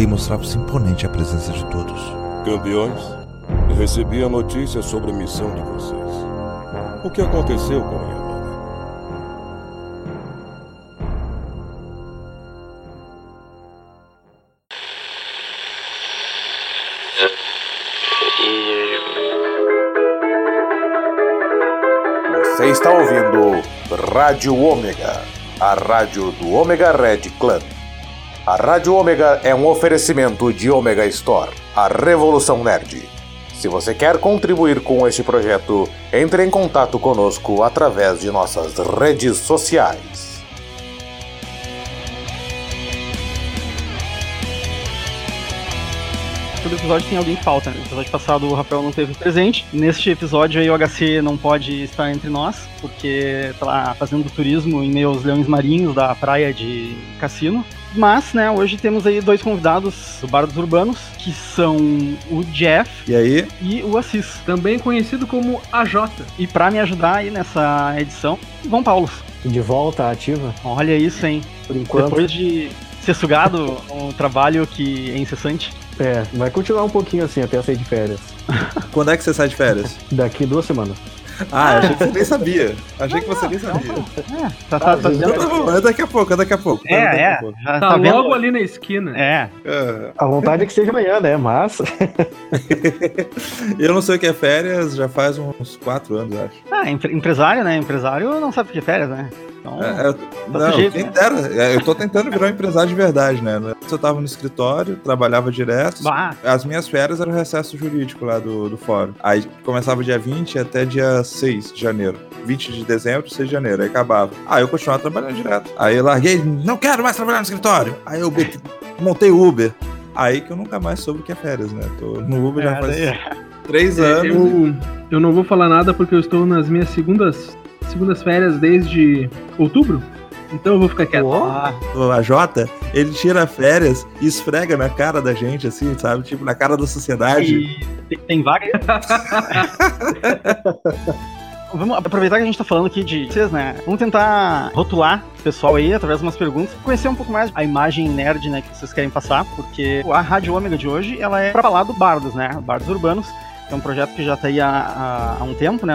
rei mostrava-se imponente à presença de todos. Campeões, recebi a notícia sobre a missão de vocês. O que aconteceu com ela? Você está ouvindo Rádio Ômega, a rádio do Ômega Red Clan. A Rádio Ômega é um oferecimento de Ômega Store, a revolução nerd. Se você quer contribuir com este projeto, entre em contato conosco através de nossas redes sociais. todo episódio tem alguém que falta. Né? No episódio passado o Rafael não teve presente. Neste episódio aí o HC não pode estar entre nós, porque tá lá fazendo turismo em aos leões marinhos da praia de Cassino. Mas, né, hoje temos aí dois convidados do Bar dos Urbanos, que são o Jeff E aí? e o Assis. também conhecido como AJ. E pra me ajudar aí nessa edição, João Paulo. De volta ativa, Olha isso, hein? por enquanto. Depois de ser sugado um trabalho que é incessante. É, vai continuar um pouquinho assim até eu sair de férias. Quando é que você sai de férias? Daqui duas semanas. Ah, achei que você nem sabia. Achei que você nem sabia. É, tá, tá, tá Ah, Então tá bom, é daqui a pouco, é daqui a pouco. É, é. pouco. Tá, vendo? logo ali na esquina. É, É, A vontade é que seja amanhã, né? Mas. Eu não sei o que é férias, já faz uns 4 anos, acho. Ah, empre- empresário, né? Empresário não sabe o que é férias, né? Então, É, é, não, sujeito, quem né? dera. É, Eu tô tentando virar um empresário de verdade, né? Antes eu tava no escritório, trabalhava direto. bah, As minhas férias eram o recesso jurídico lá do, do fórum. Aí começava dia 20 até dia 6 de janeiro. 20 de dezembro, 6 de janeiro. Aí acabava. Aí eu continuava trabalhando direto. Aí eu larguei, não quero mais trabalhar no escritório. Aí eu montei Uber. Aí que eu nunca mais soube o que é férias, né? Tô no Uber já é, faz daí- 3 É, anos. eu, eu não vou falar nada porque eu estou nas minhas segundas, segundas férias desde outubro. Então eu vou ficar quieto. Ah, O AJ, ele tira férias e esfrega na cara da gente, assim, sabe? Tipo, na cara da sociedade. e tem, tem vaga aí? Vamos aproveitar que a gente tá falando aqui de vocês, né? Vamos tentar rotular o pessoal aí através de umas perguntas, conhecer um pouco mais a imagem nerd, né, que vocês querem passar, porque a Rádio Ômega de hoje, ela é pra falar do Bardos, né? Bardos Urbanos. É um projeto que já tá aí há, há- há um tempo, né?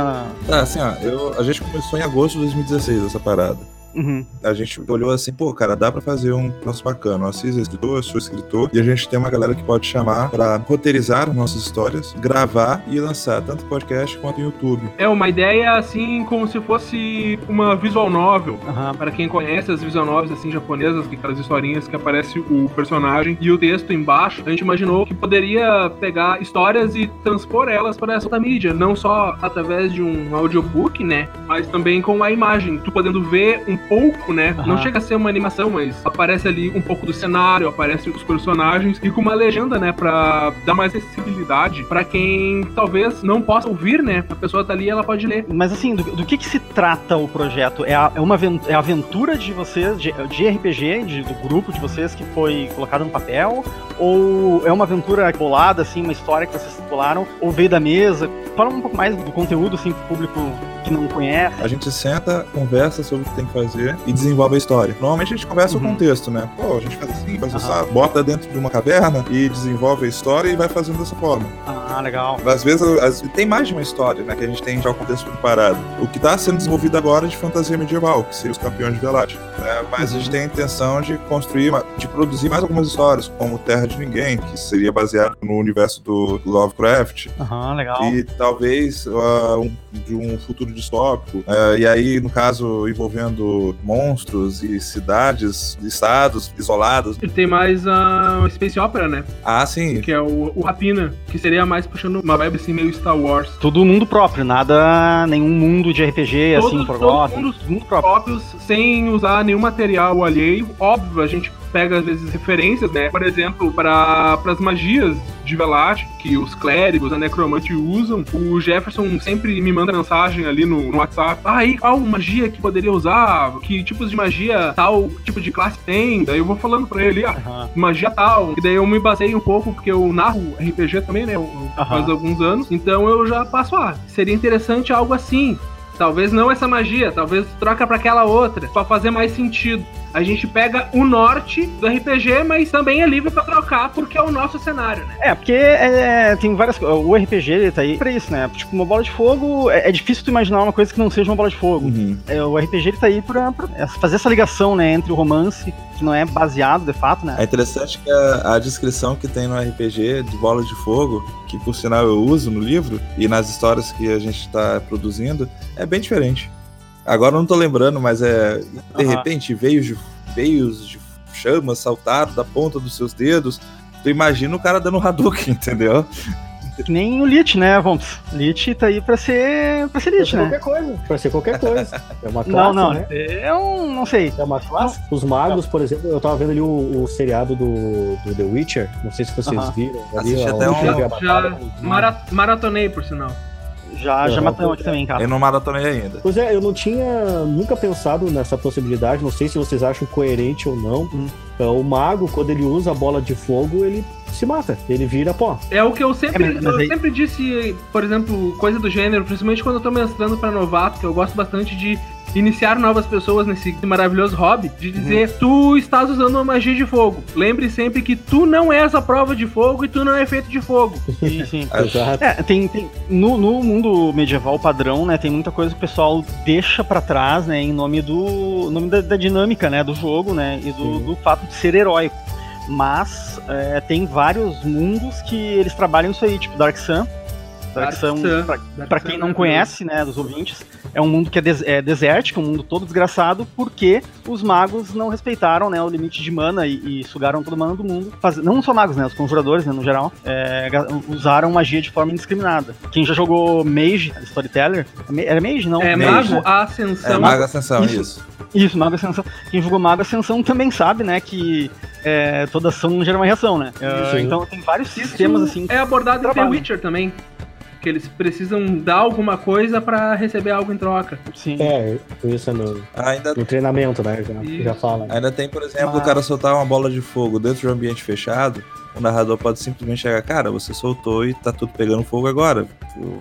Ah, assim, ó, eu, a gente começou em agosto de 2016 essa parada. Uhum. A gente olhou assim, pô, cara, dá pra fazer um troço bacana. O Assis é escritor, eu sou escritor, e a gente tem uma galera que pode chamar pra roteirizar nossas histórias, gravar e lançar tanto podcast quanto no YouTube. É uma ideia assim como se fosse uma visual novel. Aham. Para quem conhece as visual novels assim japonesas, que aquelas historinhas que aparece o personagem e o texto embaixo, a gente imaginou que poderia pegar histórias e transpor elas para essa outra mídia, não só através de um audiobook, né, mas também com a imagem, tu podendo ver um pouco, né, não Aham. chega a ser uma animação, mas aparece ali um pouco do cenário, aparece os personagens e com uma legenda, né, para dar mais acessibilidade para quem talvez não possa ouvir, né, a pessoa tá ali, ela pode ler. Mas assim, do, do que que se trata o projeto? É a, é uma é a aventura de vocês, de, de RPG, de- do grupo de vocês que foi colocado no papel? Ou é uma aventura bolada, assim, uma história que vocês bolaram? Ou veio da mesa? Fala um pouco mais do conteúdo, assim, pro público que não conhece. A gente senta, conversa sobre o que tem que fazer e desenvolve a história. Normalmente a gente conversa Uhum. o contexto, né? Pô, a gente faz assim, faz assim, bota dentro de uma caverna e desenvolve a história e vai fazendo dessa forma. Ah, legal. Às vezes às- tem mais de uma história, né? Que a gente tem já o contexto preparado. O que está sendo desenvolvido agora é de fantasia medieval, que seria os campeões de Velat. né? Mas a gente tem a intenção de construir, de produzir mais algumas histórias, como Terra de Ninguém, que seria baseado no universo do Lovecraft. Aham, legal. E talvez ah, um, de um futuro distópico. Ah, e aí, no caso, envolvendo monstros e cidades, estados isolados. E tem mais a Space Opera, né? Ah, sim. Que é o, o Rapina, que seria mais puxando uma vibe assim meio Star Wars. Tudo mundo próprio, nada, nenhum mundo de RPG, Todos- assim, por todo gosto. mundo Tudo mundo próprio. Próprios, sem usar nenhum material alheio. Óbvio, a gente pega às vezes referências, né? Por exemplo, para as magias de Velat, que os clérigos, a necromante usam. O Jefferson sempre me manda mensagem ali no, no WhatsApp. Ah, aí, qual magia que poderia usar? Que tipos de magia tal tipo de classe tem? Daí eu vou falando pra ele, ah, Aham. magia tal. E daí eu me baseio um pouco, porque eu narro RPG também, né? eu- Aham. Faz alguns anos. Então eu já passo, ah, seria interessante algo assim. Talvez não essa magia, talvez troca pra aquela outra, pra fazer mais sentido. A gente pega o norte do RPG, mas também é livre pra trocar porque é o nosso cenário, né? É, porque é, tem várias coisas. O RPG ele tá aí pra isso, né? Tipo, uma bola de fogo. É, é difícil tu imaginar uma coisa que não seja uma bola de fogo. Uhum. É, o RPG ele tá aí pra, pra fazer essa ligação, né? Entre o romance, que não é baseado de fato, né? É interessante que a, a descrição que tem no RPG de bola de fogo, que por sinal eu uso no livro e nas histórias que a gente tá produzindo, é bem diferente. Agora eu não tô lembrando, mas é. De repente, veios de, veios de chamas saltaram da ponta dos seus dedos. Tu imagina o cara dando Hadouken, entendeu? Que nem o Lich, né, Vomps? Lich tá aí pra ser. pra ser Lich, ser né? qualquer coisa. Pode ser qualquer coisa. É uma classe, Não, não, né? é um. não sei. É uma classe. Os magos, por exemplo, eu tava vendo ali o, o seriado do, do The Witcher. Não sei se vocês Aham. viram. Assisti Ali, até ó, um- Já, maratonei, por sinal. Já, já Aham. matamos aqui também, cara. Eu não maratonei ainda. Pois é, eu não tinha nunca pensado nessa possibilidade, não sei se vocês acham coerente ou não. Hum. Então, o mago, quando ele usa a bola de fogo, ele se mata, ele vira pó. É o que eu sempre, É, mas- mas eu aí- sempre disse, por exemplo, coisa do gênero, principalmente quando eu tô mestrando pra novato, que eu gosto bastante de iniciar novas pessoas nesse maravilhoso hobby, de dizer, tu estás usando uma magia de fogo. Lembre sempre que tu não és a prova de fogo e tu não é feito de fogo. Sim, sim. Exato. É, tem, tem no, no mundo medieval padrão, né, tem muita coisa que o pessoal deixa pra trás, né, em nome do nome da, da dinâmica, né, do jogo, né, e do, do fato de ser heróico. Mas é, tem vários mundos que eles trabalham isso aí, tipo Dark Sun. Dark, Sun, pra, pra quem não conhece, né, dos ouvintes, é um mundo que é, des é desértico, um mundo todo desgraçado, porque os magos não respeitaram, né, o limite de mana e, e sugaram todo o mana do mundo. Faz- não só magos, né, os conjuradores, né, no geral, é, usaram magia de forma indiscriminada. Quem já jogou Mage, Storyteller, é era Mage, não? É, Mage, Mago né? É, Ascensão. Mago Ascensão, Isso. isso. Isso, Mago Ascensão. Quem jogou Mago Ascensão também sabe, né, que é, toda ação gera uma reação, né? É, Sim. então tem vários Isso sistemas assim. é abordado em The. Witcher também. Que eles precisam dar alguma coisa pra receber algo em troca. Sim. É, isso é no, Ainda, no treinamento, né? Já, Isso. já fala. ainda tem, por exemplo, Mas- o cara soltar uma bola de fogo dentro de um ambiente fechado. O narrador pode simplesmente chegar, cara, você soltou e tá tudo pegando fogo agora.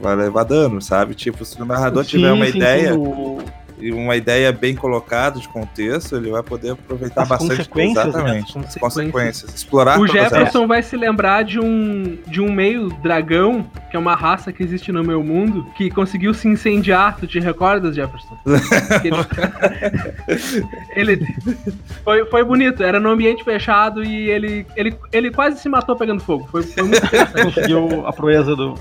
Vai levar dano, sabe? Tipo, se o narrador tiver Sim, uma sim, ideia, sim, e uma ideia bem colocada de contexto, ele vai poder aproveitar As bastante. consequências, né? Exatamente. As As consequências. Explorar o. Jefferson vai se lembrar de um, de um meio dragão, que é uma raça que existe no meu mundo, que conseguiu se incendiar. Tu te recordas, Jefferson? Ele, ele- foi, foi bonito, era num ambiente fechado e ele, ele, ele quase se matou pegando fogo. Foi, foi muito interessante. conseguiu a proeza do.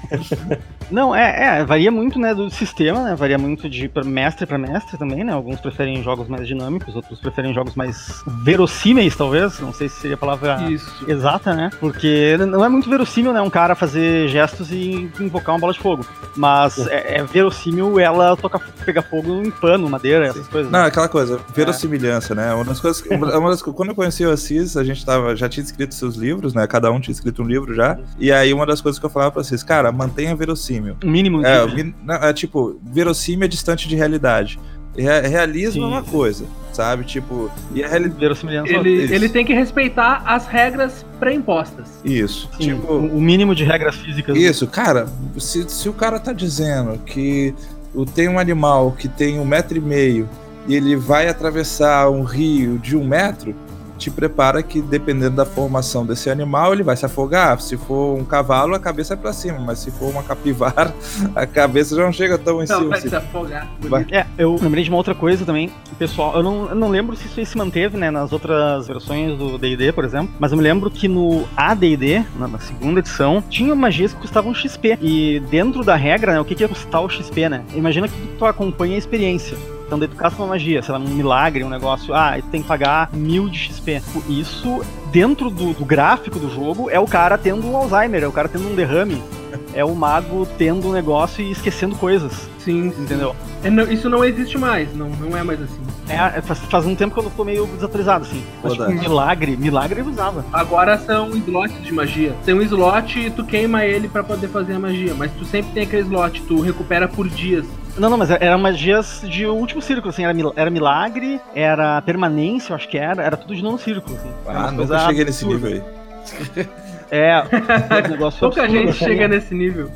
Não, é, é, varia muito, né, do sistema, né? Varia muito de mestre pra mestre também, né? Alguns preferem jogos mais dinâmicos, outros preferem jogos mais verossímeis, talvez. Não sei se seria a palavra Isso. exata, né? Porque não é muito verossímil, né, um cara fazer gestos e invocar uma bola de fogo. Mas é, é verossímil ela tocar, pegar fogo em pano, madeira, essas coisas. Não, né? aquela coisa, verossimilhança, né? Uma das coisas, uma uma das, quando eu conheci o Assis, a gente tava, já tinha escrito seus livros, né? Cada um tinha escrito um livro já. E aí uma das coisas que eu falava pra Assis, cara, mantenha verossímil. O mínimo. É, o min- não, é tipo, verossímil é distante de realidade. Re- realismo Sim. é uma coisa, sabe? Tipo, e a realidade. Ele, ele tem que respeitar as regras pré-impostas. Isso. Sim, Tipo, o mínimo de regras físicas. Isso, cara, se, se o cara tá dizendo que o- tem um animal que tem um metro e meio e ele vai atravessar um rio de um metro, te prepara que dependendo da formação desse animal, ele vai se afogar. Se for um cavalo, a cabeça é pra cima, mas se for uma capivara, a cabeça já não chega tão em Não, cima. vai assim. se afogar. Vai. É, eu lembrei de uma outra coisa também, pessoal, eu não, eu não lembro se isso aí se manteve, né, nas outras versões do D&D, por exemplo, mas eu me lembro que no AD&D, na, na segunda edição, tinha magias que custavam XP, e dentro da regra, né, o que, que ia custar o XP, né? Imagina que tu acompanha a experiência. Então daí tu caça uma magia, sei lá, um milagre, um negócio, ah, tu tem que pagar mil de XP. Isso, dentro do, do gráfico do jogo, é o cara tendo um Alzheimer, é o cara tendo um derrame, é o mago tendo um negócio e esquecendo coisas, Sim, entendeu? É, não- isso não existe mais, não, não é mais assim. É, faz, faz um tempo que eu tô meio desatualizado, assim. Mas, tipo, milagre, milagre eu usava. Agora são slots de magia. Tem um slot e tu queima ele pra poder fazer a magia, mas tu sempre tem aquele slot, tu recupera por dias. Não, não, mas eram magias de último círculo, assim, era, mil- era milagre, era permanência, eu acho que era, era tudo de nono círculo, assim. Ah, nunca cheguei nesse nível aí. É, um negócio Pouca absurdo, gente assim. chega nesse nível.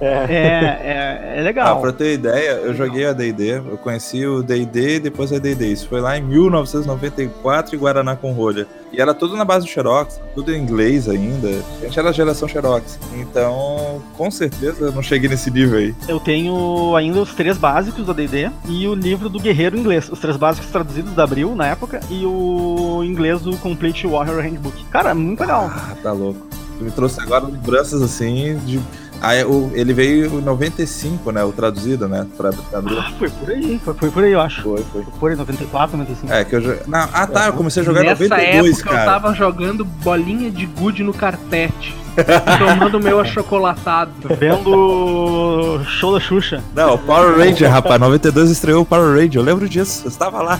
É. É, é, é Ah, legal. pra ter ideia, eu joguei a D&D, eu conheci o D&D e depois a D&D. Isso foi lá em 1994 em Guaraná com rolha. E era tudo na base do Xerox, tudo em inglês ainda. A gente era a geração Xerox. Então, com certeza eu não cheguei nesse nível aí. Eu tenho ainda os três básicos da D&D e o livro do Guerreiro inglês. Os três básicos traduzidos da Abril, na época, e o inglês do Complete Warrior Handbook. Cara, muito legal. Ah, tá louco. Tu me trouxe agora lembranças assim de. Aí, o- ele veio em 95, né? O traduzido, né? Pra, pra. Ah, foi por aí, foi, foi por aí, eu acho. Foi, foi. Foi por aí, 94, 95. É, que eu joguei. Não, ah, tá. Eu comecei a jogar em Nessa 92, época eu cara. tava jogando bolinha de gude no carpete. tomando meu achocolatado. Vendo show da Xuxa. Não, o Power Ranger, rapaz. 92 estreou o Power Ranger. Eu lembro disso. Eu estava lá.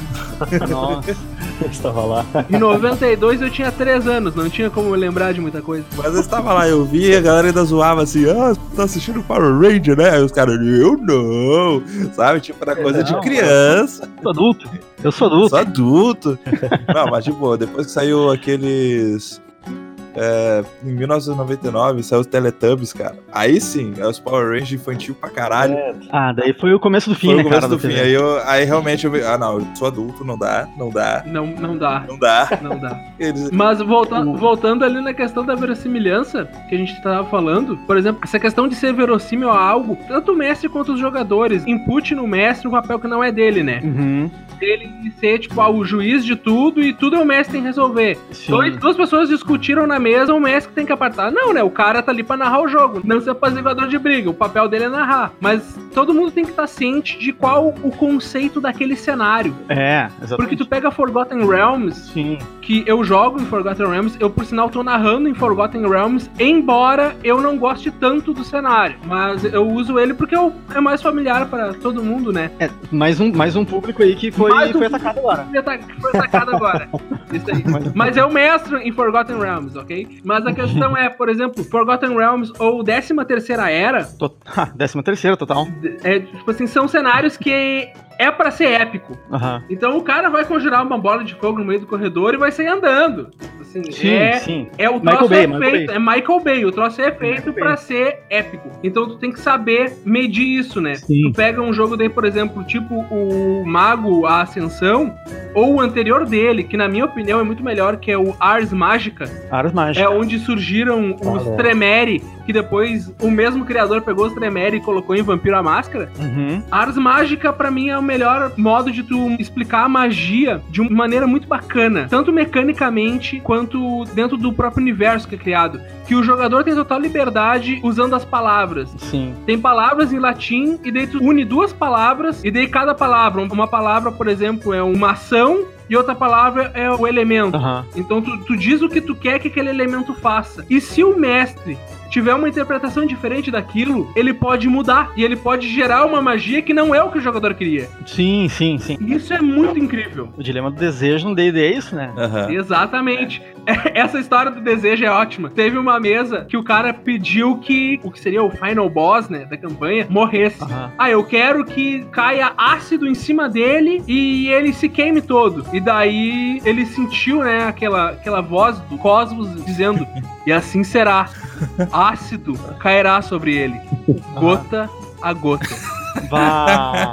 Nossa. Estava lá. Em 92 eu tinha 3 anos, não tinha como eu lembrar de muita coisa. Mas eu estava lá, eu vi a galera ainda zoava assim, ah, você tá assistindo Power Ranger, né? Aí os caras, eu não, sabe? Tipo, era coisa de Não, criança, Eu sou adulto. Eu sou adulto. sou adulto. não, mas tipo, depois que saiu aqueles. É, em 1999 saiu os Teletubbies, cara. Aí sim, é os Power Rangers infantil pra caralho. Ah, daí foi o começo do fim, Foi né, o começo cara? do fim. Aí, eu, aí realmente eu vi, ah não, eu sou adulto, não dá, não dá, Não, não dá, não dá. não dá. Eles, Mas volta, voltando ali na questão da verossimilhança que a gente tava falando, por exemplo, essa questão de ser verossímil a algo, tanto o mestre quanto os jogadores input no mestre um papel que não é dele, né? Uhum. Ele ser, tipo, ah, o juiz de tudo e tudo é o mestre que tem que resolver. Sim. Dois, duas pessoas discutiram na mesa, o mestre que tem que apartar. Não, né? O cara tá ali pra narrar o jogo, não ser apaziguador de briga. O papel dele é narrar. Mas todo mundo tem que estar ciente de qual o conceito daquele cenário. É, exatamente. Porque tu pega Forgotten Realms, Sim. que eu jogo em Forgotten Realms, eu por sinal tô narrando em Forgotten Realms, embora eu não goste tanto do cenário. Mas eu uso ele porque eu- é mais familiar para todo mundo, né? É, mais, um, mais um público aí que foi, Mais um foi atacado agora. Foi atacado agora. Isso aí. Mas eu mestro em Forgotten Realms, ok? Mas a questão é, por exemplo, Forgotten Realms ou 13 terceira era, Tô... Ah, décima terceira, total. é, tipo assim, são cenários que é pra ser épico. Aham. Então o cara vai conjurar uma bola de fogo no meio do corredor e vai sair andando. Assim, Sim, é, sim. é o troço Bay, é Michael feito, Bay. é Michael Bay, o troço é feito Bay. ser épico. Então tu tem que saber medir isso, né? Sim. Tu pega um jogo daí, por exemplo, tipo o Mago a Ascensão, ou o anterior dele, que na minha opinião é muito melhor, que é o Ars Mágica, Aras mágicas. é onde surgiram os Ah. Tremere, que depois o mesmo criador pegou os Tremere e colocou em Vampiro a Máscara. Uhum. Ars Mágica, pra mim, é o melhor modo de tu explicar a magia de uma maneira muito bacana. Tanto mecanicamente, quanto dentro do próprio universo que é criado. Que o jogador tem total liberdade usando as palavras. Sim. Tem palavras em latim, e daí tu une duas palavras, e daí cada palavra, uma palavra, por exemplo, é uma ação, e outra palavra é o elemento. Aham. Então tu, tu diz o que tu quer que aquele elemento faça. E se o mestre tiver uma interpretação diferente daquilo, ele pode mudar. E ele pode gerar uma magia que não é o que o jogador queria. Sim, sim, sim. Isso é muito incrível. O dilema do desejo no D&D é isso, né? Aham. Exatamente. Essa história do desejo é ótima. Teve uma mesa que o cara pediu que o que seria o final boss, né, da campanha, morresse. Aham. Ah, eu quero que caia ácido em cima dele e ele se queime todo. E daí ele sentiu, né, aquela, aquela voz do cosmos dizendo: E assim será. Ácido cairá sobre ele, gota a gota. Vá.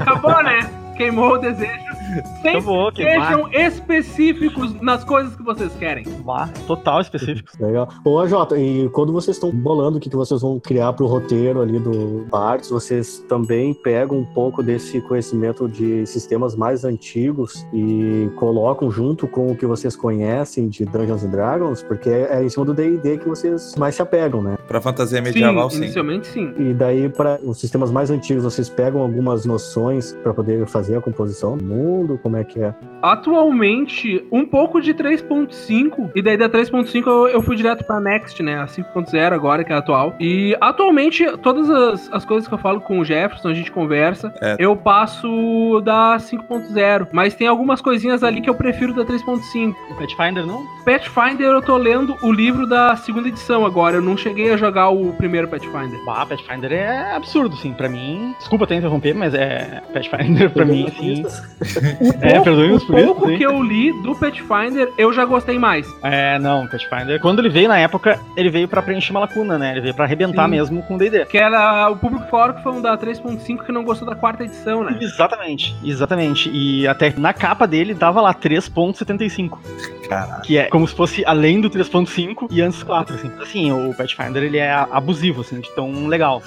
Acabou, né? Queimou o desejo. Sempre que sejam específicos nas coisas que vocês querem. vá. Total específico. Legal. Ô, Jota, e quando vocês estão bolando o que, que vocês vão criar pro roteiro ali do Bards, vocês também pegam um pouco desse conhecimento de sistemas mais antigos e colocam junto com o que vocês conhecem de Dungeons and Dragons? Porque é em cima do D&D que vocês mais se apegam, né? Pra fantasia medieval, sim, sim. inicialmente sim. E daí, para os sistemas mais antigos, vocês pegam algumas noções para poder fazer a composição do mundo? Como é que é? Atualmente, um pouco de 3.5, e daí da 3.5 eu, eu fui direto pra Next, né? A 5.0 agora, que é a atual. E atualmente, todas as, as coisas que eu falo com o Jefferson, a gente conversa, É. eu passo da 5.0. Mas tem algumas coisinhas ali que eu prefiro da 3.5. O Pathfinder não? Pathfinder, eu tô lendo o livro da segunda edição agora. Eu não cheguei a jogar o primeiro Pathfinder. Bah, Pathfinder é absurdo, sim. Pra mim, desculpa até interromper, mas é Pathfinder pra mim, sim. É, perdoe-nos por isso. pouco sim. que eu li do Pathfinder, eu já gostei mais. É, não, Pathfinder. Quando ele veio na época, ele veio pra preencher uma lacuna, né? Ele veio pra arrebentar Sim. mesmo com o D&D. Que era o público fora que foi um da 3.5 que não gostou da quarta edição, né? Exatamente, exatamente. E até na capa dele tava lá 3.75. Caraca. Que é como se fosse além do 3.5 e antes 4, assim. Assim, o Pathfinder, ele é abusivo, assim, de tão legal.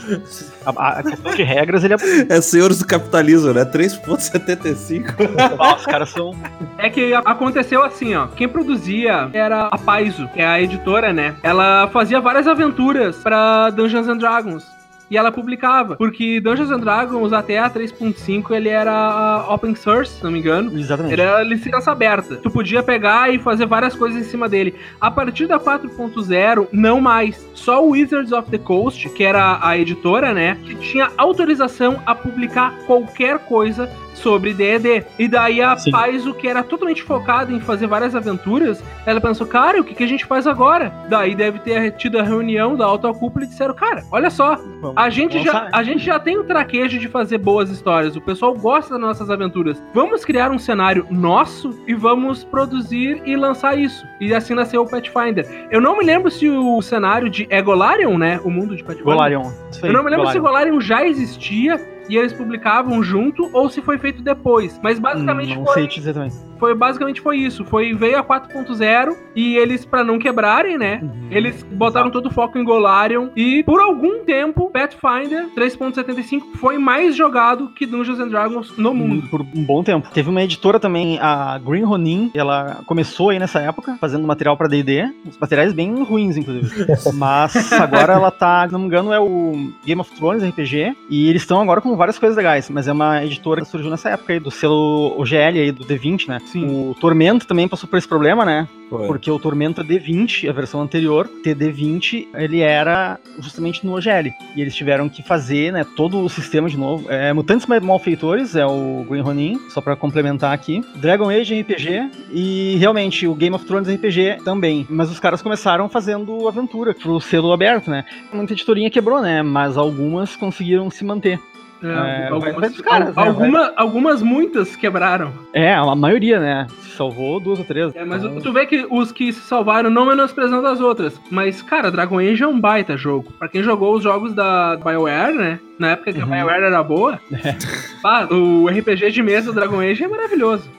A, a questão de regras, ele é abusivo. É senhores do capitalismo, né? 3,75. Ah, Os caras são... É que aconteceu assim, ó. Quem produzia era a Paizo, que é a editora, né? Ela fazia várias aventuras pra Dungeons and Dragons. E ela publicava, porque Dungeons and Dragons até a 3.5 ele era open source, se não me engano. Exatamente. Ele era licença aberta. Tu podia pegar e fazer várias coisas em cima dele. A partir da 4.0, não mais. Só o Wizards of the Coast, que era a editora, né? Que tinha autorização a publicar qualquer coisa sobre D&D. E daí a Sim. Paizo, que era totalmente focada em fazer várias aventuras, ela pensou, cara, o que, que a gente faz agora? Daí deve ter tido a reunião da alta cúpula e disseram, cara, olha só, Vamos- a gente, já, a gente já tem o traquejo de fazer boas histórias. O pessoal gosta das nossas aventuras. Vamos criar um cenário nosso e vamos produzir e lançar isso. E assim nasceu o Pathfinder. Eu não me lembro se o cenário de Egolarion, né? O mundo de Pathfinder. Golarion. Eu não me lembro se Golarion. Golarion já existia e eles publicavam junto ou se foi feito depois. Mas basicamente Não foi, sei te dizer também. foi basicamente foi isso. Foi veio a 4.0 e eles pra não quebrarem, né? Uhum. Eles botaram todo o foco em Golarion e por algum tempo Pathfinder 3.75 foi mais jogado que Dungeons and Dragons no mundo. Por um bom tempo. Teve uma editora também, a Green Ronin, ela começou aí nessa época, fazendo material pra D&D, uns materiais bem ruins, inclusive. Mas agora ela tá, se não me engano, é o Game of Thrones RPG, e eles estão agora com várias coisas legais, mas é uma editora que surgiu nessa época aí, do selo OGL aí, do D20, né? Sim. O Tormento também passou por esse problema, né? Foi. Porque o Tormento D20, a versão anterior, TD20, ele era justamente no OGL. E eles tiveram que fazer, né, todo o sistema de novo. É, Mutantes Malfeitores, é o Green Ronin, só pra complementar aqui. Dragon Age RPG e realmente o Game of Thrones RPG também. Mas os caras começaram fazendo aventura pro selo aberto, né? Muita editorinha quebrou, né? Mas algumas conseguiram se manter. É, É, algumas, caras, né? alguma- algumas muitas quebraram. É, a maioria, né? Se salvou duas ou três. É, mas Então, tu vê que os que se salvaram não menosprezando as outras. Mas, cara, Dragon Age é um baita jogo. Pra quem jogou os jogos da BioWare, né? Na época que Uhum. a BioWare era boa. pá, o RPG de mesa do Dragon Age é maravilhoso.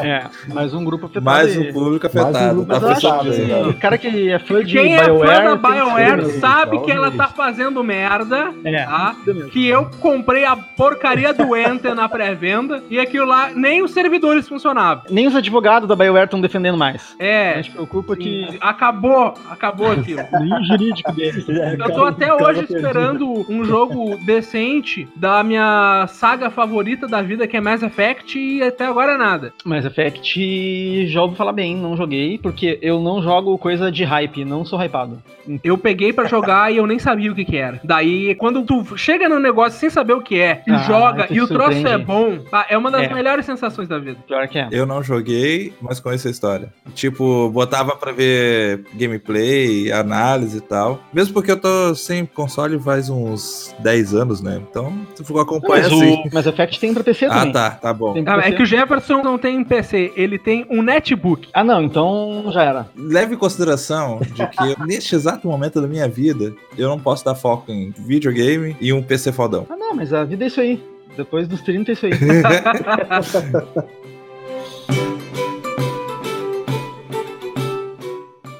É, mais um grupo afetado. Mais um público Mais um afetado. grupo Tá Mas eu acho fechado afetado, né? que o cara que é fã de Quem é fã da que BioWare ser, sabe que ela tá fazendo merda. É, Tá? Que eu comprei a porcaria do Enter na pré-venda e aquilo lá, nem os servidores funcionavam. Nem os advogados da BioWare estão defendendo mais. A É, gente preocupa que acabou, acabou aquilo. nem o jurídico dele. Eu tô até hoje esperando um jogo decente da minha saga favorita da vida, que é Mass Effect, e até agora nada. Mass Effect já ouvi falar bem, não joguei, porque eu não jogo coisa de hype, não sou hypado. Eu peguei pra jogar e eu nem sabia o que que era. Daí, quando tu chega no negócio sem saber o que é, e Ah, joga, tu e o se troço é surpreende. bom, tá? é uma das É. melhores sensações da vida. Pior que é. Eu não joguei, mas conheço a história. Tipo, botava pra ver gameplay, análise e tal. Mesmo porque eu tô sem console faz uns 10 anos, né? Então, se for acompanhar Mas assim. o Mass Effect tem pra PC Ah, também. tá, tá bom. Ah, é que o Jefferson não tem PC, ele tem um netbook. Ah, não, então já era. Leve em consideração de que neste exato momento da minha vida, eu não posso dar foco em videogame e um PC fodão. Ah, não, mas a vida é isso aí. Depois dos 30 é isso aí.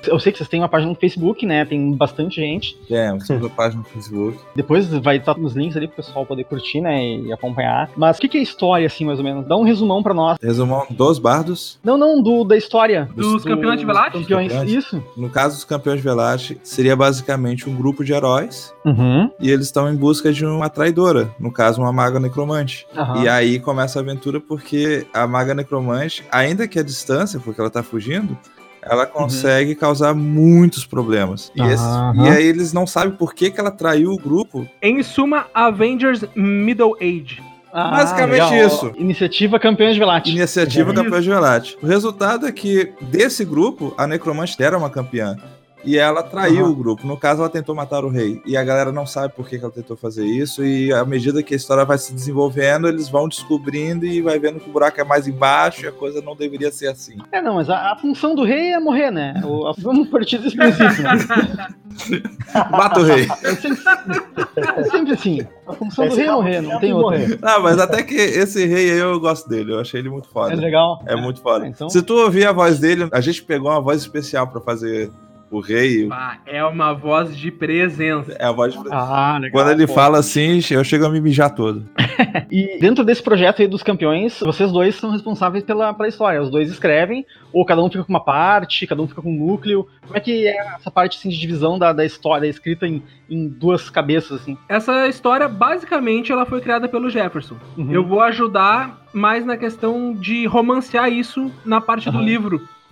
Eu sei que vocês têm uma página no Facebook, né? Tem bastante gente. É, uma página no Facebook. Depois vai estar nos links ali pro pessoal poder curtir, né? E acompanhar. Mas o que, que é história, assim, mais ou menos? Dá um resumão pra nós. Resumão dos bardos. Não, não, do, da história. Dos campeões de Velate? Campeões, Campeões. isso. No caso dos campeões de Velate, seria basicamente um grupo de heróis Uhum. e eles estão em busca de uma traidora, no caso, uma maga necromante. Aham. E aí começa a aventura porque a maga necromante, ainda que a distância, porque ela tá fugindo, ela consegue causar muitos problemas. E, esse- e aí eles não sabem por que, que ela traiu o grupo. Em suma, Avengers Middle Age. Ah, Basicamente legal. isso. Iniciativa Campeões de Velate. Iniciativa Isso. Campeões de Velate. O resultado é que desse grupo, a necromante era uma campeã. E ela traiu Aham. o grupo. No caso, ela tentou matar o rei. E a galera não sabe por que, ela tentou fazer isso. E à medida que a história vai se desenvolvendo, eles vão descobrindo e vai vendo que o buraco é mais embaixo e a coisa não deveria ser assim. É, não, mas a, a função do rei é morrer, né? O- a- vamos partir desse princípio, né? Mata o rei. É sempre, é sempre assim. A função do Esse rei é morrer, não tem outra. morrer. Ah, mas até que esse rei aí eu gosto dele. Eu achei ele muito É foda. legal. É muito foda. Ah, então- Se tu ouvir a voz dele, a gente pegou uma voz especial pra fazer o rei. Ah, é uma voz de presença. É a voz de... Ah, legal. Quando ele pô. fala assim, eu chego a me mijar todo. E dentro desse projeto aí dos campeões, vocês dois são responsáveis pela, pela história. Os dois escrevem, ou cada um fica com uma parte, cada um fica com um núcleo. Como é que é essa parte assim, de divisão da, da história, escrita em, em duas cabeças, assim? Essa história, basicamente, ela foi criada pelo Jefferson. Uhum. Eu vou ajudar mais na questão de romancear isso na parte do Aham.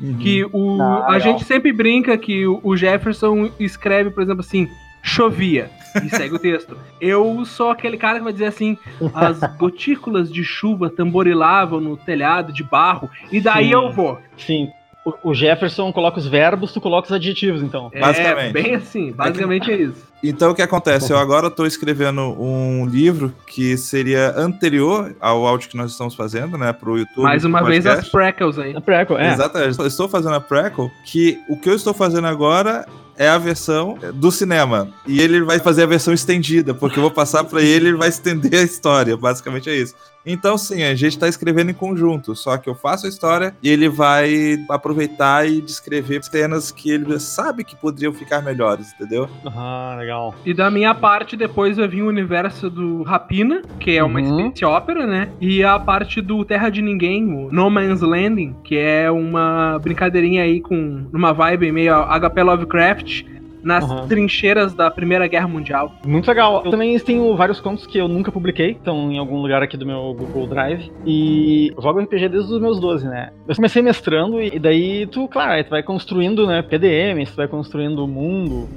Livro. Que o, Ah, a legal. gente sempre brinca que o o Jefferson escreve, por exemplo, assim, chovia. E segue o texto. Eu sou aquele cara que vai dizer assim: as gotículas de chuva tamborilavam no telhado de barro, e daí Sim. eu vou. Sim. O, o Jefferson coloca os verbos, tu coloca os adjetivos, então. Basicamente. É bem assim, basicamente é isso. Então o que acontece? Eu agora estou escrevendo um livro que seria anterior ao áudio que nós estamos fazendo, né? Pro YouTube. Mais uma vez as prequels aí. É prequel, é. Exatamente. Eu estou fazendo a prequel, que o que eu estou fazendo agora é a versão do cinema. E ele vai fazer a versão estendida, porque eu vou passar para ele e ele vai estender a história. Basicamente é isso. Então, sim, a gente está escrevendo em conjunto, só que eu faço a história e ele vai aproveitar e descrever cenas que ele sabe que poderiam ficar melhores, entendeu? Ah, legal. E da minha parte, depois vai vir o universo do Rapina, que é uma Uhum. space opera, né? E a parte do Terra de Ninguém, o No Man's Landing, que é uma brincadeirinha aí com uma vibe meio HP Lovecraft nas Uhum. trincheiras da Primeira Guerra Mundial. Muito legal. Eu também tenho vários contos que eu nunca publiquei, estão em algum lugar aqui do meu Google Drive. E eu jogo RPG desde os meus 12, né? Eu comecei mestrando e daí tu, claro, aí tu vai construindo, né, PDMs, tu vai construindo o mundo.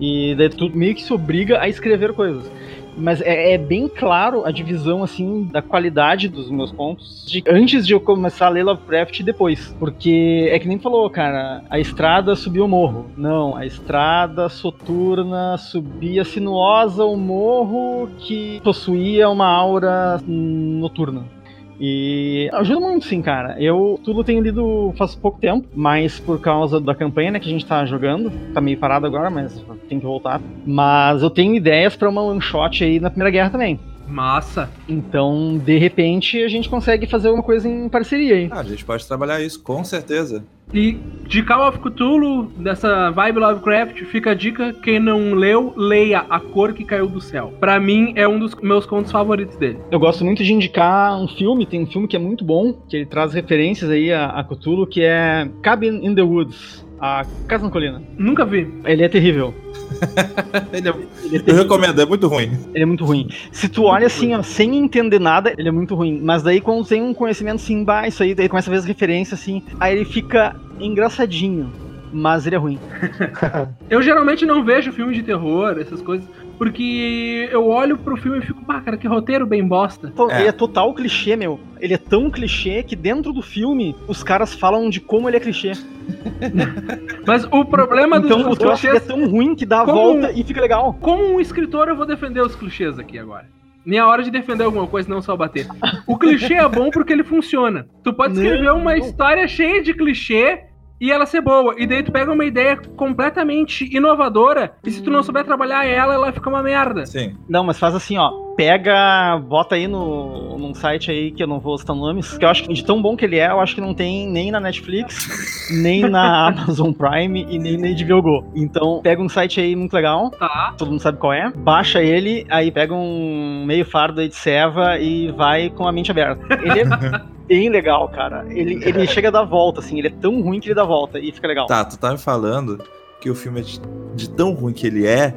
E daí tu meio que se obriga a escrever coisas. Mas é, é bem claro a divisão, assim, da qualidade dos meus contos de antes de eu começar a ler Lovecraft e depois. Porque é que nem falou, cara, a estrada subiu o morro. Não, a estrada soturna subia sinuosa o morro que possuía uma aura noturna. E ajuda muito, sim, cara. Eu tudo tenho lido faz pouco tempo, mas por causa da campanha né, que a gente tá jogando, tá meio parado agora, mas tem que voltar. Mas eu tenho ideias pra uma one shot aí na Primeira Guerra também. Massa. Então, de repente, a gente consegue fazer alguma coisa em parceria aí. Ah, a gente pode trabalhar isso, com certeza. E de Call of Cthulhu, dessa vibe Lovecraft, fica a dica: quem não leu, leia A Cor que Caiu do Céu. Pra mim, é um dos meus contos favoritos dele. Eu gosto muito de indicar um filme, tem um filme que é muito bom, que ele traz referências aí a, a Cthulhu, que é Cabin in the Woods, a Casa na Colina. Nunca vi. Ele é terrível. Ele é- Ele é Eu recomendo, é muito ruim. Ele é muito ruim. Se tu olha assim, ó, sem entender nada, ele é muito ruim. Mas daí quando tem um conhecimento assim, bah, isso aí, daí começa a ver as referências assim, aí ele fica engraçadinho. Mas ele é ruim. Eu geralmente não vejo filme de terror, essas coisas, porque eu olho pro filme e fico, pá, cara, que roteiro bem bosta. É. Ele é total clichê, meu. Ele é tão clichê que dentro do filme os caras falam de como ele é clichê. Mas o problema dos, Então o dos ele é clichês. tão ruim que dá a Como- volta e fica legal. Como um escritor, eu vou defender os clichês aqui agora. Nem a hora de defender alguma coisa, não só bater. O clichê é bom porque ele funciona. Tu pode Não, escrever uma não. história cheia de clichê e ela ser boa. E daí tu pega uma ideia completamente inovadora e se tu não souber trabalhar ela, ela fica uma merda. Sim. Não, mas faz assim, ó. Pega, bota aí no, num site aí que eu não vou citar nomes, que eu acho que de tão bom que ele é, eu acho que não tem nem na Netflix, nem na Amazon Prime e nem na HBO Go. Então, pega um site aí muito legal, Tá. todo mundo sabe qual é, baixa ele, aí pega um meio fardo aí de ceva e vai com a mente aberta. Ele é bem legal, cara. Ele, ele chega a dar volta, assim, ele é tão ruim que ele dá volta e fica legal. Tá, tu tá me falando que o filme é de, de tão ruim que ele é,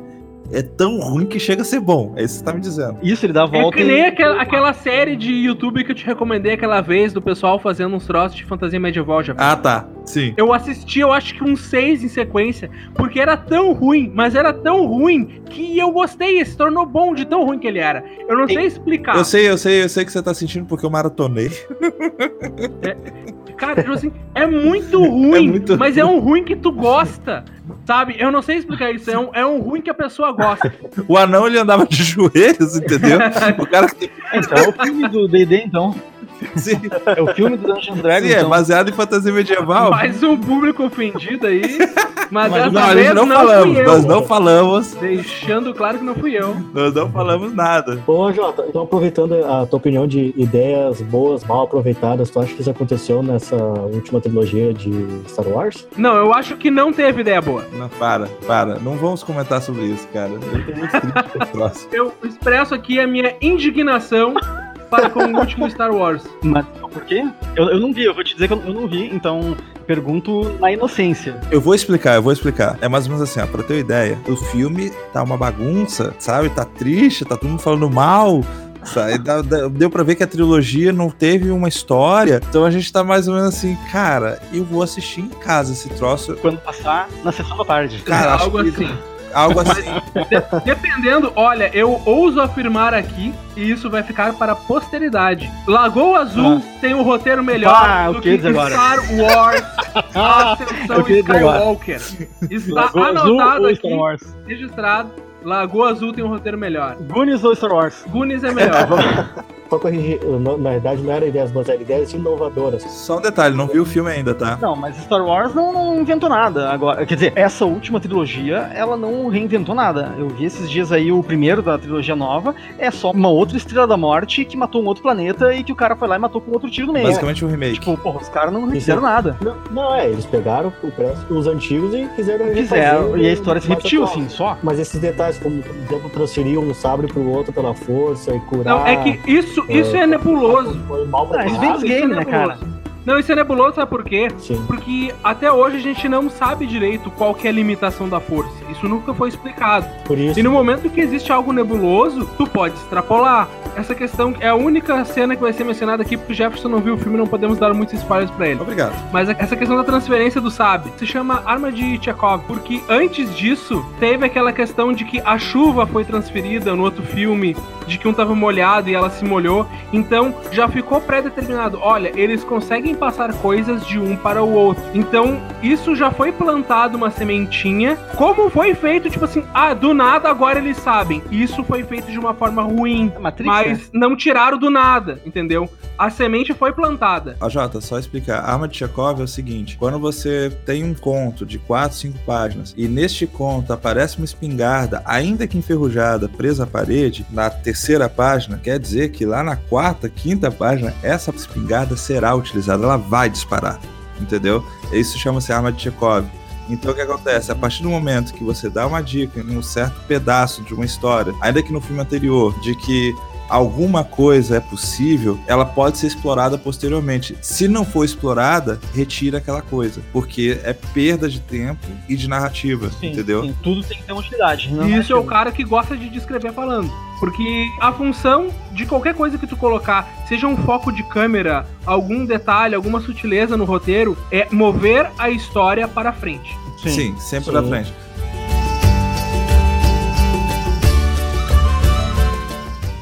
é tão ruim que chega a ser bom. É isso que você tá me dizendo. Isso, ele dá É volta que nem e... aquela, aquela série de YouTube que eu te recomendei aquela vez do pessoal fazendo uns troços de fantasia medieval já. Ah, tá. Sim. Eu assisti, eu acho que uns seis em sequência, porque era tão ruim, mas era tão ruim que eu gostei, se tornou bom de tão ruim que ele era. Eu não sei explicar. Eu sei, eu sei, eu sei que você tá sentindo porque eu maratonei. Cara, tipo assim, é muito ruim, muito mas é um ruim que tu gosta. Sabe? Eu não sei explicar isso. É um, é um ruim que a pessoa gosta. O anão ele andava de joelhos, entendeu? o cara que. Então é o filme do D&D, então. Sim, É o filme do Dungeons Dragons, sim, é então. baseado em fantasia medieval. Mais um público ofendido aí. Mas, Mas Não, a vez gente não não falamos, fui eu. nós não falamos, Deixando claro que não fui eu. nós não falamos nada. Ô, Jota, então aproveitando a tua opinião de ideias boas, mal aproveitadas, tu acha que isso aconteceu nessa última trilogia de Star Wars? Não, eu acho que não teve ideia boa. Não, para, para. Não vamos comentar sobre isso, cara. Eu tô muito triste com esse troço. Eu expresso aqui a minha indignação para com o último Star Wars. Mas por quê? Eu, eu não vi, eu vou te dizer que eu, eu não vi, então pergunto na inocência. Eu vou explicar, eu vou explicar. É mais ou menos assim, ó, pra ter uma ideia. O filme tá uma bagunça, sabe? Tá triste, tá todo mundo falando mal. sabe? Deu pra ver que a trilogia não teve uma história. Então a gente tá mais ou menos assim, cara, eu vou assistir em casa esse troço. Quando passar na sessão da tarde. Cara, acho Algo que assim. Algo assim. Dependendo, olha, eu ouso afirmar aqui, e isso vai ficar para a posteridade. Lagoa Azul tem um roteiro melhor Ah, do que agora. Star Wars Ascensão. Skywalker. Está Lagoa anotado aqui, Star Wars? registrado. Lagoa Azul tem um roteiro melhor. Goonies ou Star Wars? Goonies é melhor. Só corrigir, na, verdade não era ideias boas, eram ideias inovadoras. Só um detalhe, não vi o filme ainda, tá? Não, mas Star Wars não, não inventou nada. Agora, quer dizer, essa última trilogia, ela não reinventou nada. Eu vi esses dias aí o primeiro da trilogia nova, é só uma outra estrela da morte que matou um outro planeta e que o cara foi lá e matou com outro tiro no meio. Basicamente um remake. Tipo, porra, os caras não fizeram nada. Não, não, é, eles pegaram o os antigos e fizeram Fizeram, refazer e a história se repetiu, atual. assim, só. Mas esses detalhes, como por exemplo, transferir um sabre pro outro pela força e curar. Não, é que isso, isso é nebuloso. Foi mal Ah, isso vem dos games, né, cara? Não, isso é nebuloso, sabe por quê? Sim. Porque até hoje a gente não sabe direito qual é a limitação da força. Isso nunca foi explicado. Por isso. E no momento que existe algo nebuloso, tu pode extrapolar. Essa questão é a única cena que vai ser mencionada aqui, porque o Jefferson não viu o filme, não podemos dar muitos spoilers pra ele. Obrigado. Mas a- essa questão da transferência do sabre se chama arma de Chekhov, porque antes disso teve aquela questão de que a chuva foi transferida no outro filme, de que um tava molhado e ela se molhou. Então já ficou pré-determinado: olha, eles conseguem passar coisas de um para o outro. Então isso já foi plantado uma sementinha. Como foi feito, tipo assim, ah, do nada agora eles sabem. Isso foi feito de uma forma ruim. É Matrix, né? Mas não tiraram do nada, entendeu? A semente foi plantada. Ó, Jota, só explicar. A arma de Chekhov é o seguinte: quando você tem um conto de 4, 5 páginas e neste conto aparece uma espingarda, ainda que enferrujada, presa à parede, na terceira página, quer dizer que lá na quarta, quinta página, essa espingarda será utilizada, ela vai disparar. Entendeu? Isso chama-se arma de Chekhov. Então o que acontece? A partir do momento que você dá uma dica em um certo pedaço de uma história, ainda que no filme anterior, de que alguma coisa é possível, ela pode ser explorada posteriormente. Se não for explorada, retira aquela coisa, porque é perda de tempo e de narrativa, Sim, entendeu? sim, tudo tem que ter uma utilidade. E isso é o cara que gosta de descrever falando. Porque a função de qualquer coisa que tu colocar, seja um foco de câmera, algum detalhe, alguma sutileza no roteiro, é mover a história para frente. Sim, sempre Sim. pra frente.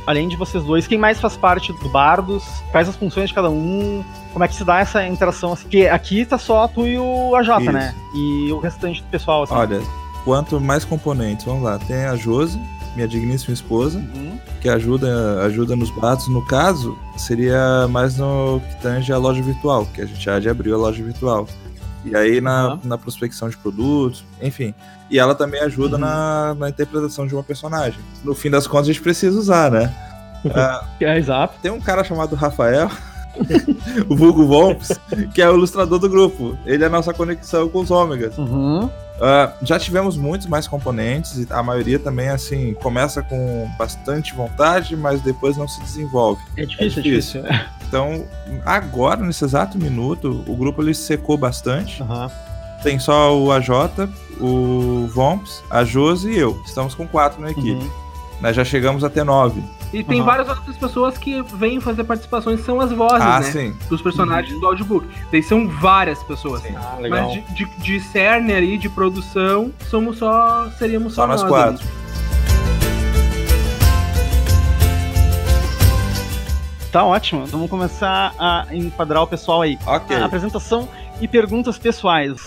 Além de vocês dois, quem mais faz parte do Bardos? Quais as funções de cada um? Como é que se dá essa interação? Assim? Porque aqui tá só tu e o AJ, Isso. né? E o restante do pessoal, assim. Olha, quanto mais componentes, vamos lá, tem a Josi, minha digníssima esposa, Uhum. que ajuda, ajuda nos batos. No caso, seria mais no que tange a loja virtual, que a gente já abriu a loja virtual. E aí na, Uhum. na prospecção de produtos, enfim. E ela também ajuda Uhum. na, na interpretação de uma personagem. No fim das contas, a gente precisa usar, né? Ah, É, exato. tem um cara chamado Rafael, o Vulgo Vomps, que é o ilustrador do grupo. Ele é a nossa conexão com os ômegas. Uhum. Ah, já tivemos muitos mais componentes, e a maioria também, assim, começa com bastante vontade, mas depois não se desenvolve. É difícil, é difícil. difícil. Então, agora, nesse exato minuto, o grupo ele secou bastante. Aham. Tem só o AJ, o Vomps, a Josi e eu. Estamos com quatro na equipe. Uhum. Nós já chegamos até nove. E tem Uhum. várias outras pessoas que vêm fazer participações, são as vozes, ah, né? sim. Dos personagens do audiobook. Daí são várias pessoas. Sim. Ah, legal. Mas de, de, de cerne ali, de produção, somos só. Seríamos só, Só nós nós quatro. ali. Tá ótimo. Então vamos começar a enquadrar o pessoal aí. Ok. A apresentação e perguntas pessoais.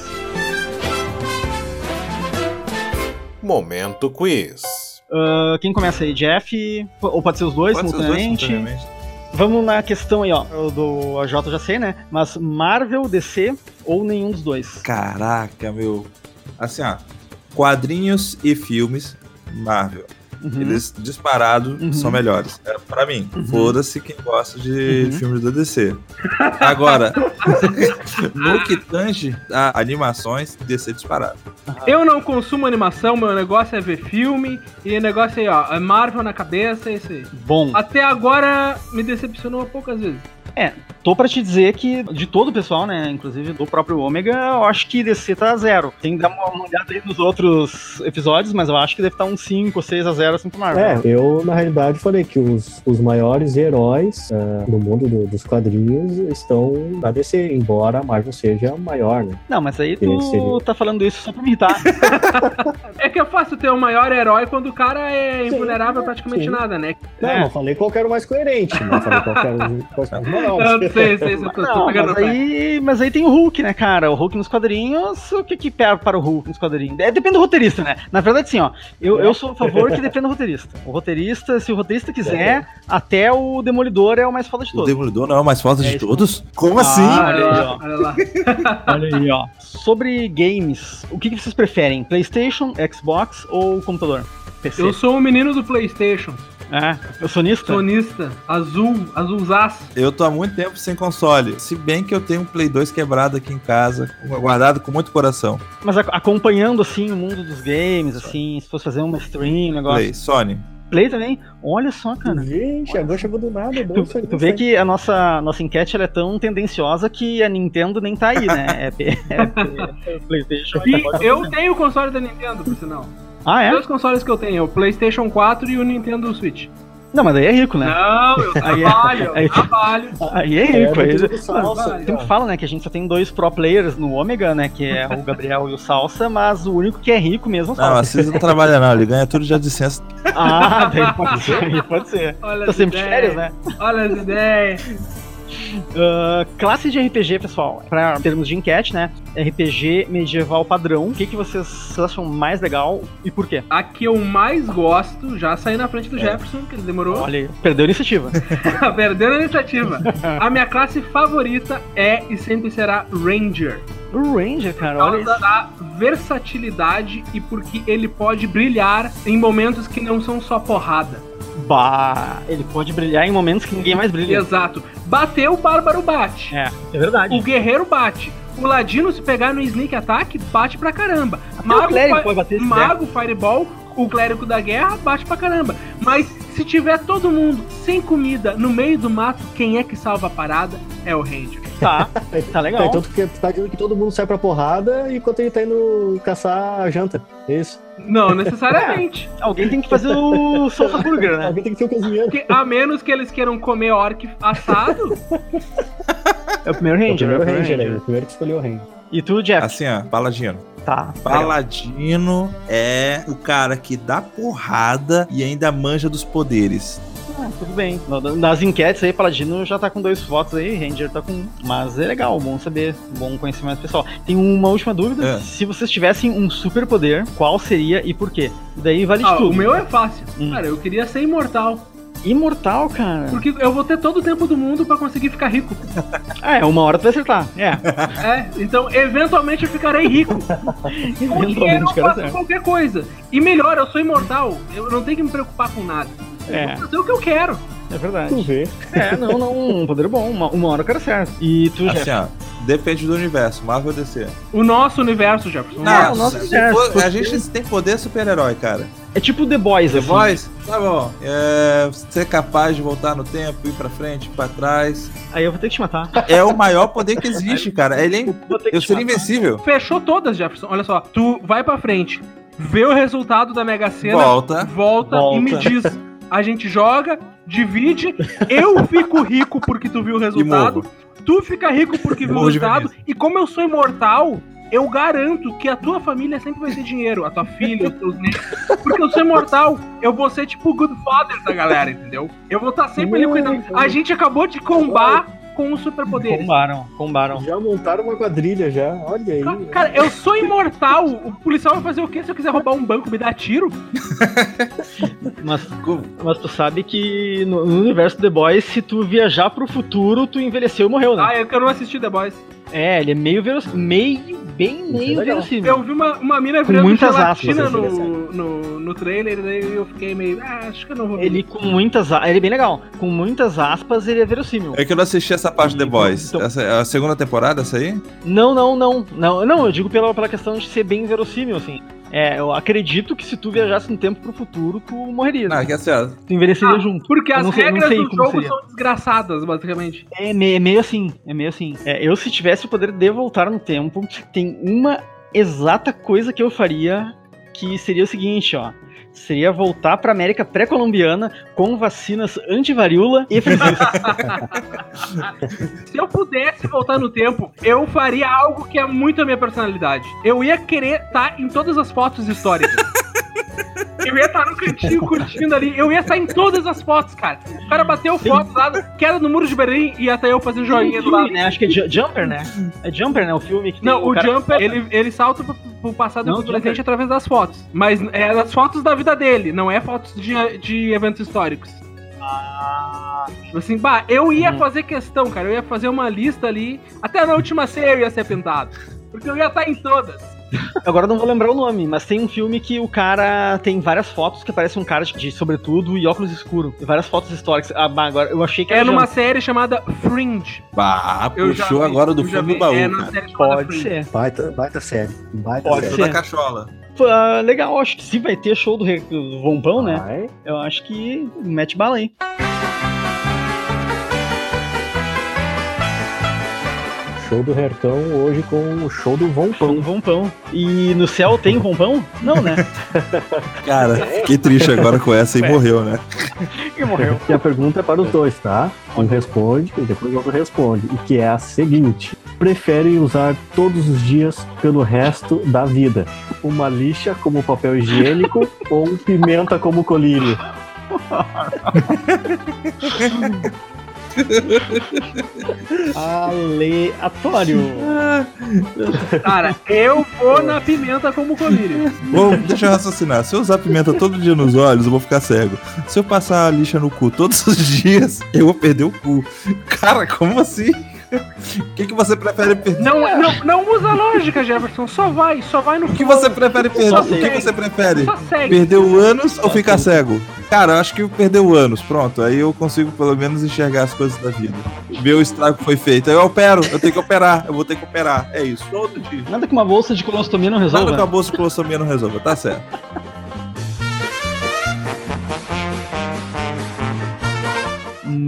Momento quiz. Ah, quem começa aí? Jeff? Ou pode ser os dois simultaneamente? simultaneamente. Vamos na questão aí, ó. O do AJ eu já sei, né? Mas Marvel, DC ou nenhum dos dois? Caraca, meu. Assim, ó. Quadrinhos e filmes Marvel. Uhum. Eles disparados Uhum. são melhores. É, pra mim. Uhum. Foda-se quem gosta de Uhum. filmes da DC. Agora, no que tange a animações, DC disparado. Eu não consumo animação, meu negócio é ver filme. E o negócio aí, ó, é Marvel na cabeça, é isso aí. Bom, Até agora me decepcionou poucas vezes. Tô pra te dizer que de todo o pessoal, né? Inclusive do próprio Ômega, eu acho que DC tá zero. Tem que dar uma uma olhada aí nos outros episódios, mas eu acho que deve estar uns 5 ou 6 a 0 assim pro Marvel. É, eu na realidade falei que os, os maiores heróis ah, no mundo do- dos quadrinhos estão na DC, embora a Marvel seja a maior, né? Não, mas aí tu seria. tá falando isso só pra me irritar. É que é fácil ter o maior herói quando o cara é invulnerável a praticamente sim. nada, né? Não, É. não falei qual que era o mais coerente, não falei qual que era o qual o Eu maior. sei, sei, sei, tô, tô Não, pegando mas o aí, mas aí tem o Hulk, né, cara? O Hulk nos quadrinhos, o que que pega para o Hulk nos quadrinhos? É, depende do roteirista, né? Na verdade, sim, ó. Eu, eu sou a favor que dependa do roteirista. O roteirista, se o roteirista quiser, até o Demolidor é o mais foda de O todos. Demolidor não é o mais foda É de todos? Como Ah, assim? olha aí, Olha ó. lá, olha lá. Olha aí, ó. Sobre games, o que, que vocês preferem? PlayStation, Xbox ou computador? PC. Eu sou um menino do Playstation, É, eu sonista? sonista, azul, azulzaço. Eu tô há muito tempo sem console. Se bem que eu tenho um Play 2 quebrado aqui em casa, guardado com muito coração. Mas ac- acompanhando, assim, o mundo dos games, assim, se fosse fazer uma stream, um negócio. Play, Sony. Play também? Olha só, cara. Gente, agora chegou do nada. Tu, não sei, tu não vê sei. que a nossa, nossa enquete ela é tão tendenciosa que a Nintendo nem tá aí, né? É, P- é P- PlayStation. E eu tenho o console da Nintendo, por sinal. Ah, é? Dois consoles que eu tenho, o PlayStation 4 e o Nintendo Switch. Não, mas daí é rico, né? Não, eu Aí é- trabalho, eu aí- trabalho. Aí é rico. É, aí, salsa, Vai, sempre fala, né, que a gente só tem dois pro players no Ômega, né? Que é o Gabriel e o Salsa, mas o único que é rico mesmo é o Não, a Salsa. Cis não trabalha não, ele ganha tudo de licença. Ah, daí pode ser, aí pode ser. Olha Tá sempre de ideias, férias, né? Olha as ideias. Ah, classe de RPG, pessoal. Para termos de enquete, né? RPG medieval padrão. O que, que vocês acham mais legal e por quê? A que eu mais gosto, já saí na frente do É. Jefferson, que ele demorou. Olha aí, perdeu a iniciativa. Perdendo a iniciativa. A minha classe favorita é e sempre será Ranger. o Ranger, Por cara, olha causa isso. da versatilidade e porque ele pode brilhar em momentos que não são só porrada. Bah, ele pode brilhar em momentos que ninguém mais brilha. Exato. Bateu, o bárbaro bate. É, é verdade. O guerreiro bate. O ladino, se pegar no sneak attack, bate pra caramba. o clérigo pode bater se Mago, fireball, o clérigo da guerra, bate pra caramba. Mas se tiver todo mundo sem comida no meio do mato, quem é que salva a parada? É o Ranger. Tá, tá legal. então tu tá dizendo que todo mundo sai pra porrada enquanto ele tá indo caçar a janta. É isso. Não necessariamente. Alguém tem que fazer o salsa burger, né? Alguém tem que ser o cozinheiro. Porque, a menos que eles queiram comer orc assado, É o primeiro É o Ranger. é primeiro o primeiro Ranger, né? Ranger. O primeiro que escolheu o Ranger. E tu, Jeff? Assim, ó, Paladino. Tá. Paladino é o cara que dá porrada e ainda manja dos poderes. Ah, tudo bem. Nas enquetes aí, Paladino já tá com dois votos aí, Ranger tá com um. Mas é legal, bom saber, bom conhecimento pessoal. Tem uma última dúvida. É. Se vocês tivessem um superpoder, qual seria e por quê? Daí vale de ah, tudo. o meu é fácil. Hum. Cara, eu queria ser imortal. Imortal, cara. Porque eu vou ter todo o tempo do mundo pra conseguir ficar rico. É, uma hora tu vai acertar. É. É, então eventualmente eu ficarei rico. Com dinheiro Eventualmente, eu faço qualquer coisa. E melhor, eu sou imortal. Eu não tenho que me preocupar com nada. Eu É. vou fazer o que eu quero. É verdade. Tu vê. É, não, não, um poder bom. Uma, uma hora o cara certo. E tu? Assim, ó, depende do universo, Marvel ou DC. O nosso universo, Jefferson. Não, é, for- porque- a gente tem poder super-herói, cara. É tipo The Boys, The assim. Voice, tá bom. É, ser capaz de voltar no tempo, ir pra frente, ir pra trás. Aí eu vou ter que te matar. É o maior poder que existe, cara. Ele é Eu te seria invencível. Fechou todas, Jefferson. Olha só. Tu vai pra frente, vê o resultado da Mega Sena, Volta. volta, Volta. e me diz. A gente joga, divide, eu fico rico porque tu viu o resultado, tu fica rico porque viu o resultado, e como eu sou imortal, eu garanto que a tua família sempre vai ter dinheiro, a tua filha, os teus netos. Porque eu sou imortal, eu vou ser tipo o good father da galera, entendeu? Eu vou estar sempre ali cuidando. A gente acabou de combar com os superpoderes. Combaram, combaram. Já montaram uma quadrilha já, olha aí. Cara, eu sou imortal. O policial vai fazer o quê se eu quiser roubar um banco, me dar tiro? Mas, mas tu sabe que no, no universo The Boys, se tu viajar pro futuro, tu envelheceu e morreu, né? Ah, eu quero assistir The Boys. É, ele é meio verossímil. Meio, bem meio legal. verossímil. Eu vi uma, uma mina Com virando muitas gelatina aspas, no, no, no trailer, e daí eu fiquei meio. Ah, acho que eu não vou ver. Ele com muitas. Ele é bem legal. Com muitas aspas, ele é verossímil. É que eu não assisti essa parte de The Boys. então- Essa é a segunda temporada, essa aí? Não, não, não. Não, não eu digo pela, pela questão de ser bem verossímil, assim. É, eu acredito que se tu viajasse no tempo pro futuro, tu morreria. Não, que assim, ó, Tu envelheceria Ah, junto. Porque Eu as sei- regras do jogo seria. são desgraçadas, basicamente. É, me- é meio assim, é meio assim. É, eu, se tivesse o poder de voltar no tempo, tem uma exata coisa que eu faria que seria o seguinte, ó. Seria voltar pra América pré-colombiana com vacinas anti-varíola e. Se eu pudesse voltar no tempo, eu faria algo que é muito a minha personalidade. Eu ia querer estar em todas as fotos históricas. Eu ia estar no cantinho curtindo ali. Eu ia estar em todas as fotos, cara. O cara bateu foto lá, queda no muro de Berlim e até eu fazer joinha do lado. né? Acho que é Ju- Jumper, né? É Jumper, né? O filme que tem Não, o, cara- Jumper, ele, ele salta pro, pro passado Não, e pro presente através das fotos. Mas é das fotos da vida dele, não é fotos de, de eventos históricos. Tipo assim, bah, eu ia Uhum. fazer questão, cara. Eu ia fazer uma lista ali. Até na última ceia eu ia ser pintado. Porque eu ia estar em todas. Agora eu não vou lembrar o nome, mas tem um filme que o cara tem várias fotos que aparece um cara de, de sobretudo e óculos escuro. E várias fotos históricas. Ah, bah, agora eu achei que É era numa Jumper. série chamada Fringe. bah, Eu já puxou vi, agora do já fundo do baú, É cara. série Pode Fringe. ser. Baita, baita série. Baita Pode série. Ser. cachola. Ah, legal, acho que se vai ter show do, do Vompão, né? Eu acho que mete bala aí. Show do Hertão hoje com o show do Von Show do Vompão. E no céu tem Vompão? Não, né? Cara, fiquei triste agora com essa e É. morreu, né? E morreu. E a pergunta é para os dois, tá? Um responde e depois o outro responde. E que é a seguinte: preferem usar todos os dias pelo resto da vida uma lixa como papel higiênico ou um pimenta como colírio? Aleatório. Cara, eu vou na pimenta como colírio. Bom, deixa eu raciocinar. Se eu usar pimenta todo dia nos olhos, eu vou ficar cego. Se eu passar a lixa no cu todos os dias, eu vou perder o cu. Cara, como assim? O que, que você prefere perder? Não, não, não usa lógica, Jefferson. Só vai, só vai no O que você prefere perder? O que você prefere? Só segue. Perder o ânus ou ficar cego? Cara, eu acho que eu perder o ânus, pronto. Aí eu consigo pelo menos enxergar as coisas da vida. O estrago foi feito. Aí eu opero, eu tenho que operar, eu vou ter que operar. É isso, todo dia. Nada que uma bolsa de colostomia não resolva. Nada que a bolsa de colostomia não resolva, tá certo.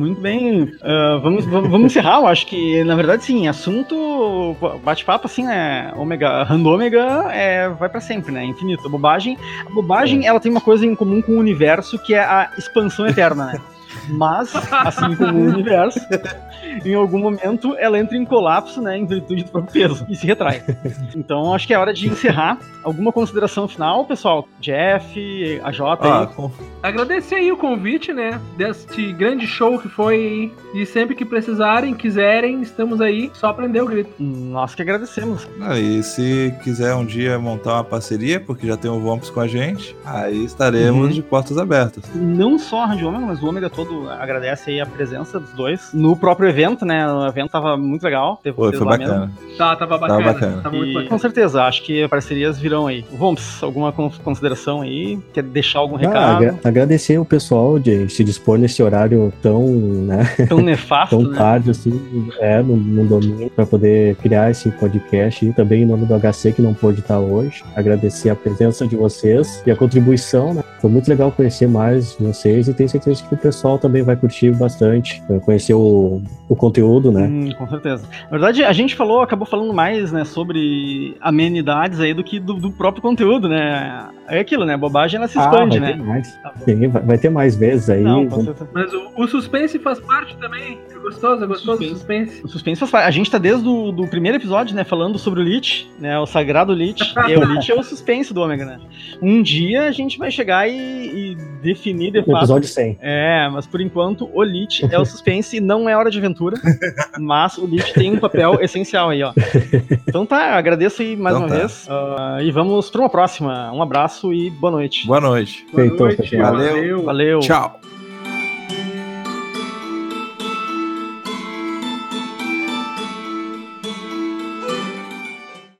Muito bem. ah, vamos, vamos, vamos encerrar, eu acho que, na verdade, sim, assunto bate-papo, assim, né? Ômega, randômega é, vai pra sempre, né? Infinito. A bobagem, a bobagem, ela tem uma coisa em comum com o universo, que é a expansão eterna, né? Mas, assim como o universo, em algum momento ela entra em colapso, né, em virtude do próprio peso, e se retrai. Então, acho que é hora de encerrar. Alguma consideração final, pessoal? Jeff, a Jota Ah, aí. com- Agradecer aí o convite, né? Deste grande show que foi. E sempre que precisarem, quiserem, estamos aí. Só aprender o grito. Nós que agradecemos. Ah, e se quiser um dia montar uma parceria, porque já tem o Vamps com a gente, aí estaremos Uhum. de portas abertas. não só a Rádio Ômega, mas o Ômega todo agradece aí a presença dos dois no próprio evento, né? O evento tava muito legal. Teve Pô, vocês foi lá bacana. Tá, tava bacana. Tava bacana. Tava muito E, bacana. com certeza, acho que parcerias virão aí. Vamos, alguma con- consideração aí? Quer deixar algum Ah, recado? agra- agradecer o pessoal de se dispor nesse horário tão, né, Tão nefasto, tão né? tarde assim, é, no, no domingo, para poder criar esse podcast e também em nome do HC que não pôde estar hoje. Agradecer a presença de vocês e a contribuição, né? Foi muito legal conhecer mais vocês e tenho certeza que o pessoal também vai curtir bastante, eh, conhecer o, o conteúdo, né? Hum, com certeza. Na verdade, a gente falou, acabou falando mais, né, sobre amenidades aí do que do, do próprio conteúdo, né? É aquilo, né? A bobagem ela se Ah, expande, vai né? ter mais. Tá. Sim, vai, vai ter mais vezes aí. Não, Vamos-. Mas o, o suspense faz parte também. É gostoso, é gostoso o suspense. O suspense faz parte. A gente tá desde o do primeiro episódio, né, falando sobre o Lich, né, o sagrado Lich. e o Lich é o suspense do Ômega, né? Um dia a gente vai chegar e, e definir de fato. episódio 100. É, mas por enquanto o Lich é o suspense e não é hora de aventura. mas o Lich tem um papel essencial aí, ó. Então tá, agradeço aí mais Então uma tá. vez. ah, e vamos pra uma próxima. Um abraço e boa noite. Boa noite. Boa Feito, noite, pessoal. Valeu. Valeu. Tchau.